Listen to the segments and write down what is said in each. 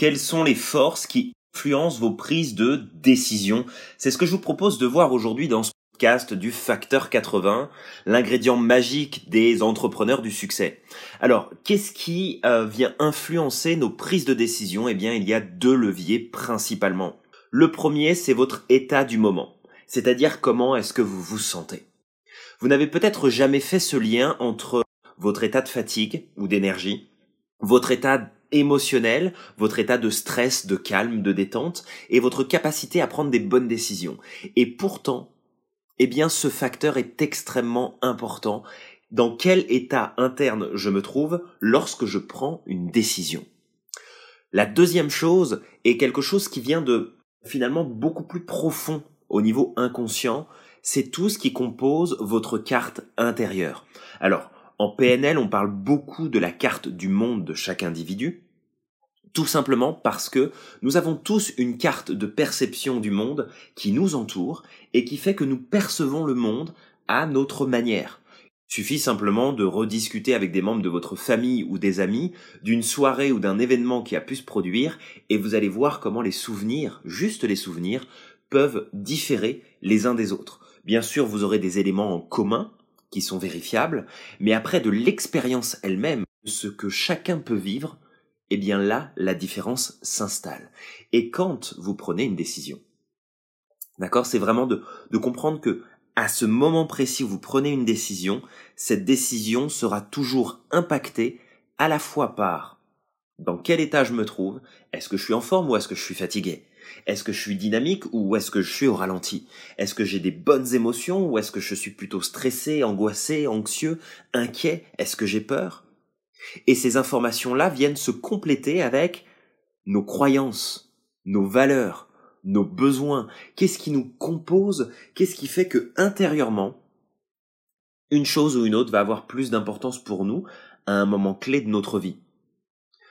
Quelles sont les forces qui influencent vos prises de décision C'est ce que je vous propose de voir aujourd'hui dans ce podcast du facteur 80, l'ingrédient magique des entrepreneurs du succès. Alors, qu'est-ce qui euh, vient influencer nos prises de décision? Eh bien, il y a deux leviers principalement. Le premier, c'est votre état du moment, c'est-à-dire comment est-ce que vous vous sentez. Vous n'avez peut-être jamais fait ce lien entre votre état de fatigue ou d'énergie, votre état émotionnel, votre état de stress, de calme, de détente, et votre capacité à prendre des bonnes décisions. Et pourtant, eh bien, ce facteur est extrêmement important. Dans quel état interne je me trouve lorsque je prends une décision? La deuxième chose est quelque chose qui vient de finalement beaucoup plus profond au niveau inconscient, c'est tout ce qui compose votre carte intérieure. Alors, en PNL, on parle beaucoup de la carte du monde de chaque individu, tout simplement parce que nous avons tous une carte de perception du monde qui nous entoure et qui fait que nous percevons le monde à notre manière. Suffit simplement de rediscuter avec des membres de votre famille ou des amis d'une soirée ou d'un événement qui a pu se produire et vous allez voir comment les souvenirs, juste les souvenirs, peuvent différer les uns des autres. Bien sûr, vous aurez des éléments en commun, qui sont vérifiables, mais après de l'expérience elle-même, ce que chacun peut vivre, eh bien là, la différence s'installe. Et quand vous prenez une décision, d'accord, c'est vraiment de, de comprendre que à ce moment précis où vous prenez une décision, cette décision sera toujours impactée à la fois par dans quel état je me trouve, est-ce que je suis en forme ou est-ce que je suis fatigué? Est-ce que je suis dynamique ou est-ce que je suis au ralenti? Est-ce que j'ai des bonnes émotions ou est-ce que je suis plutôt stressé, angoissé, anxieux, inquiet? Est-ce que j'ai peur? Et ces informations-là viennent se compléter avec nos croyances, nos valeurs, nos besoins. Qu'est-ce qui nous compose? Qu'est-ce qui fait que intérieurement, une chose ou une autre va avoir plus d'importance pour nous à un moment clé de notre vie?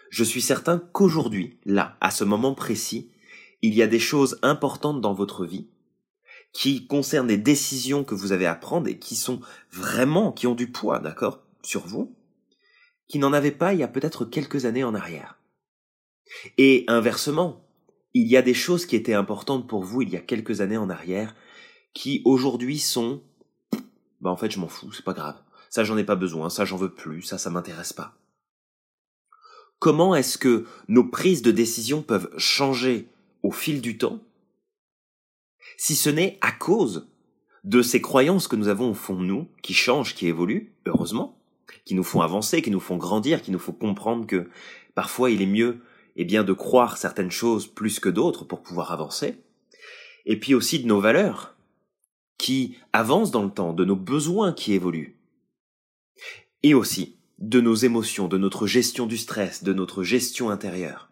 Je suis certain qu'aujourd'hui, là, à ce moment précis, il y a des choses importantes dans votre vie qui concernent des décisions que vous avez à prendre et qui sont vraiment, qui ont du poids, d'accord, sur vous, qui n'en avaient pas il y a peut-être quelques années en arrière. Et inversement, il y a des choses qui étaient importantes pour vous il y a quelques années en arrière, qui aujourd'hui sont, bah en fait je m'en fous, c'est pas grave. Ça j'en ai pas besoin, ça j'en veux plus, ça ça m'intéresse pas. Comment est-ce que nos prises de décision peuvent changer au fil du temps, si ce n'est à cause de ces croyances que nous avons au fond de nous, qui changent, qui évoluent, heureusement, qui nous font avancer, qui nous font grandir, qui nous font comprendre que parfois il est mieux eh bien, de croire certaines choses plus que d'autres pour pouvoir avancer, et puis aussi de nos valeurs, qui avancent dans le temps, de nos besoins qui évoluent, et aussi de nos émotions, de notre gestion du stress, de notre gestion intérieure.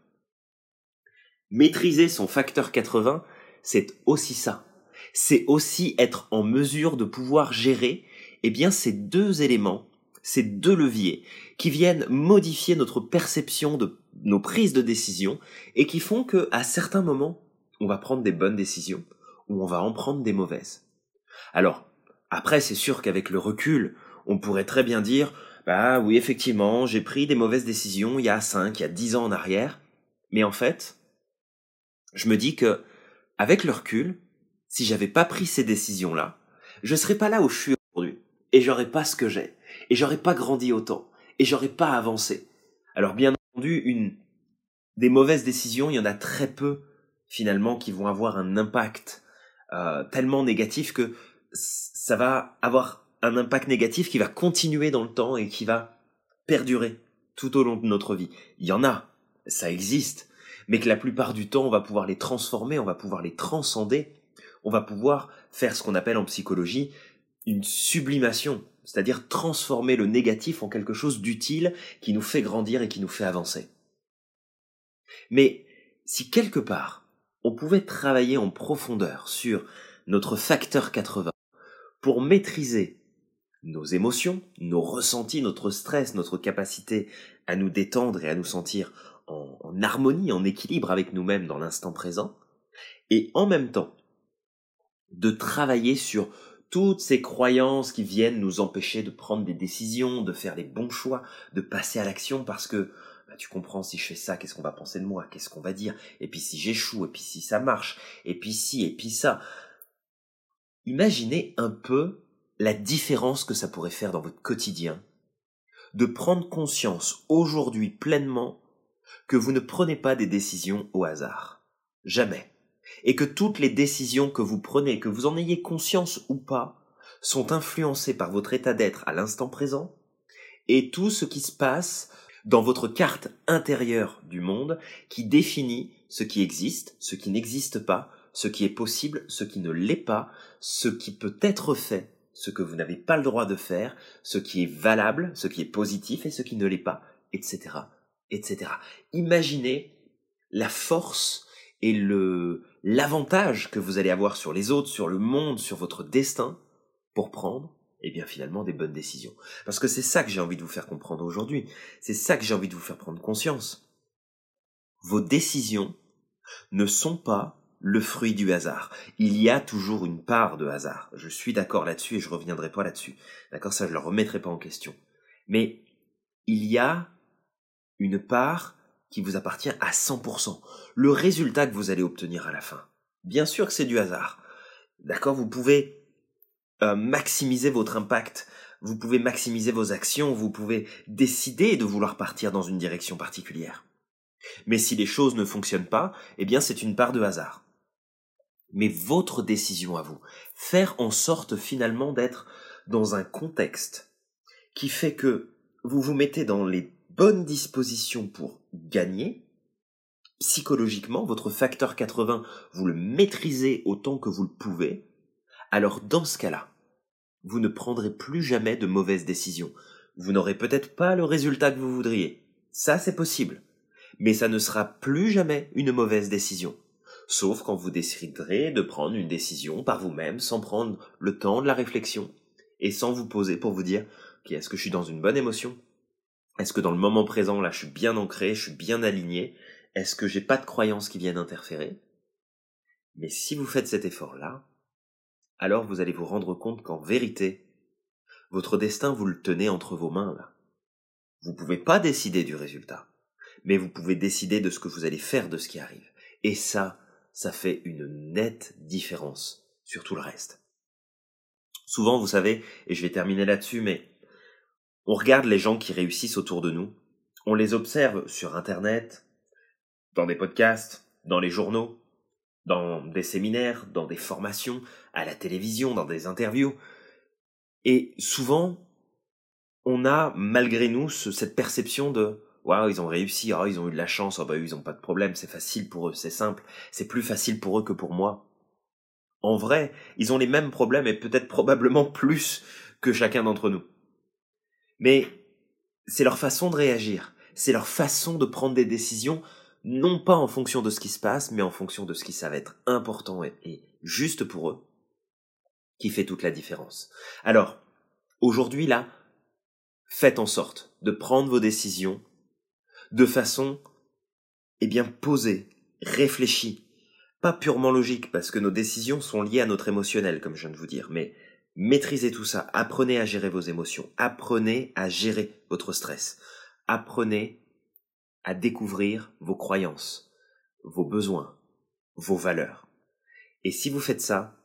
Maîtriser son facteur 80, c'est aussi ça. C'est aussi être en mesure de pouvoir gérer, eh bien, ces deux éléments, ces deux leviers, qui viennent modifier notre perception de nos prises de décision et qui font que, à certains moments, on va prendre des bonnes décisions ou on va en prendre des mauvaises. Alors, après, c'est sûr qu'avec le recul, on pourrait très bien dire, bah oui, effectivement, j'ai pris des mauvaises décisions il y a 5, il y a 10 ans en arrière, mais en fait, je me dis que, avec le recul, si j'avais pas pris ces décisions-là, je serais pas là où je suis aujourd'hui. Et j'aurais pas ce que j'ai. Et j'aurais pas grandi autant. Et j'aurais pas avancé. Alors, bien entendu, une, des mauvaises décisions, il y en a très peu, finalement, qui vont avoir un impact, euh, tellement négatif que ça va avoir un impact négatif qui va continuer dans le temps et qui va perdurer tout au long de notre vie. Il y en a. Ça existe mais que la plupart du temps, on va pouvoir les transformer, on va pouvoir les transcender, on va pouvoir faire ce qu'on appelle en psychologie une sublimation, c'est-à-dire transformer le négatif en quelque chose d'utile qui nous fait grandir et qui nous fait avancer. Mais si quelque part, on pouvait travailler en profondeur sur notre facteur 80 pour maîtriser nos émotions, nos ressentis, notre stress, notre capacité à nous détendre et à nous sentir en, harmonie, en équilibre avec nous-mêmes dans l'instant présent, et en même temps de travailler sur toutes ces croyances qui viennent nous empêcher de prendre des décisions, de faire les bons choix, de passer à l'action parce que bah, tu comprends, si je fais ça, qu'est-ce qu'on va penser de moi, qu'est-ce qu'on va dire, et puis si j'échoue, et puis si ça marche, et puis si, et puis ça. Imaginez un peu la différence que ça pourrait faire dans votre quotidien de prendre conscience aujourd'hui pleinement que vous ne prenez pas des décisions au hasard. Jamais. Et que toutes les décisions que vous prenez, que vous en ayez conscience ou pas, sont influencées par votre état d'être à l'instant présent et tout ce qui se passe dans votre carte intérieure du monde qui définit ce qui existe, ce qui n'existe pas, ce qui est possible, ce qui ne l'est pas, ce qui peut être fait, ce que vous n'avez pas le droit de faire, ce qui est valable, ce qui est positif et ce qui ne l'est pas, etc., etc. Imaginez la force et le l'avantage que vous allez avoir sur les autres, sur le monde, sur votre destin pour prendre eh bien finalement des bonnes décisions. Parce que c'est ça que j'ai envie de vous faire comprendre aujourd'hui. C'est ça que j'ai envie de vous faire prendre conscience. Vos décisions ne sont pas le fruit du hasard. Il y a toujours une part de hasard. Je suis d'accord là-dessus et je reviendrai pas là-dessus. D'accord, ça je le remettrai pas en question. Mais il y a une part qui vous appartient à 100%. Le résultat que vous allez obtenir à la fin. Bien sûr que c'est du hasard. D'accord, vous pouvez euh, maximiser votre impact. Vous pouvez maximiser vos actions, vous pouvez décider de vouloir partir dans une direction particulière. Mais si les choses ne fonctionnent pas, eh bien c'est une part de hasard mais votre décision à vous. Faire en sorte finalement d'être dans un contexte qui fait que vous vous mettez dans les bonnes dispositions pour gagner. Psychologiquement, votre facteur 80, vous le maîtrisez autant que vous le pouvez. Alors dans ce cas-là, vous ne prendrez plus jamais de mauvaises décisions. Vous n'aurez peut-être pas le résultat que vous voudriez. Ça, c'est possible. Mais ça ne sera plus jamais une mauvaise décision sauf quand vous déciderez de prendre une décision par vous-même sans prendre le temps de la réflexion et sans vous poser pour vous dire est-ce que je suis dans une bonne émotion? Est-ce que dans le moment présent là je suis bien ancré, je suis bien aligné? Est-ce que j'ai pas de croyances qui viennent interférer? Mais si vous faites cet effort-là, alors vous allez vous rendre compte qu'en vérité, votre destin vous le tenez entre vos mains là. Vous pouvez pas décider du résultat, mais vous pouvez décider de ce que vous allez faire de ce qui arrive. Et ça, ça fait une nette différence sur tout le reste. Souvent, vous savez, et je vais terminer là-dessus, mais on regarde les gens qui réussissent autour de nous, on les observe sur Internet, dans des podcasts, dans les journaux, dans des séminaires, dans des formations, à la télévision, dans des interviews. Et souvent, on a malgré nous cette perception de waouh, ils ont réussi, oh, ils ont eu de la chance, oh, bah, ils ont pas de problème, c'est facile pour eux, c'est simple, c'est plus facile pour eux que pour moi. En vrai, ils ont les mêmes problèmes et peut-être probablement plus que chacun d'entre nous. Mais c'est leur façon de réagir, c'est leur façon de prendre des décisions, non pas en fonction de ce qui se passe, mais en fonction de ce qui ça va être important et, et juste pour eux, qui fait toute la différence. Alors, aujourd'hui là, faites en sorte de prendre vos décisions de façon, eh bien, posée, réfléchie, pas purement logique, parce que nos décisions sont liées à notre émotionnel, comme je viens de vous dire, mais maîtrisez tout ça, apprenez à gérer vos émotions, apprenez à gérer votre stress, apprenez à découvrir vos croyances, vos besoins, vos valeurs. Et si vous faites ça,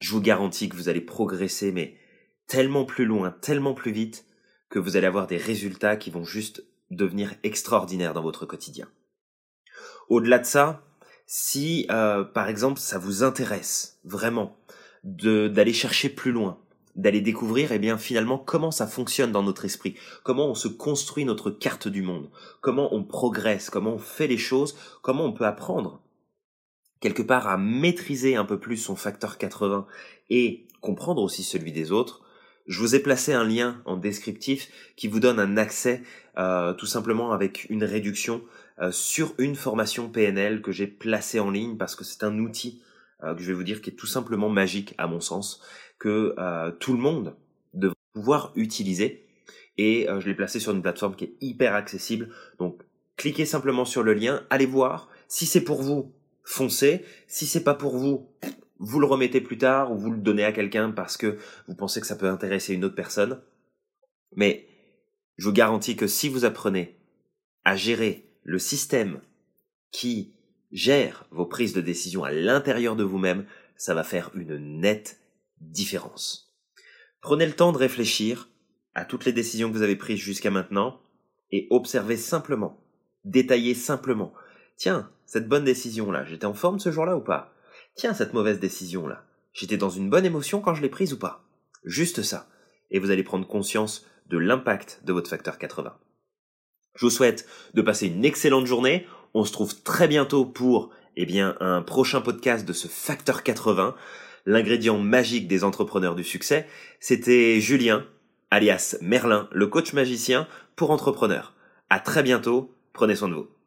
je vous garantis que vous allez progresser, mais tellement plus loin, tellement plus vite, que vous allez avoir des résultats qui vont juste devenir extraordinaire dans votre quotidien. Au-delà de ça, si euh, par exemple ça vous intéresse vraiment d'aller chercher plus loin, d'aller découvrir eh bien finalement comment ça fonctionne dans notre esprit, comment on se construit notre carte du monde, comment on progresse, comment on fait les choses, comment on peut apprendre quelque part à maîtriser un peu plus son facteur 80 et comprendre aussi celui des autres, je vous ai placé un lien en descriptif qui vous donne un accès euh, tout simplement avec une réduction euh, sur une formation PNL que j'ai placée en ligne parce que c'est un outil euh, que je vais vous dire qui est tout simplement magique à mon sens que tout le monde devrait pouvoir utiliser. Et je l'ai placé sur une plateforme qui est hyper accessible. Donc cliquez simplement sur le lien allez voir. Si c'est pour vous foncez. Si c'est pas pour vous vous le remettez plus tard ou vous le donnez à quelqu'un parce que vous pensez que ça peut intéresser une autre personne. Mais je vous garantis que si vous apprenez à gérer le système qui gère vos prises de décision à l'intérieur de vous-même, ça va faire une nette différence. Prenez le temps de réfléchir à toutes les décisions que vous avez prises jusqu'à maintenant et observez simplement, détaillez simplement. Tiens, cette bonne décision-là, j'étais en forme ce jour-là ou pas? Tiens, cette mauvaise décision-là, j'étais dans une bonne émotion quand je l'ai prise ou pas? Juste ça. Et vous allez prendre conscience de l'impact de votre facteur 80. Je vous souhaite de passer une excellente journée. On se trouve très bientôt pour eh bien, un prochain podcast de ce facteur 80, l'ingrédient magique des entrepreneurs du succès. C'était Julien, alias Merlin, le coach magicien pour entrepreneurs. À très bientôt. Prenez soin de vous.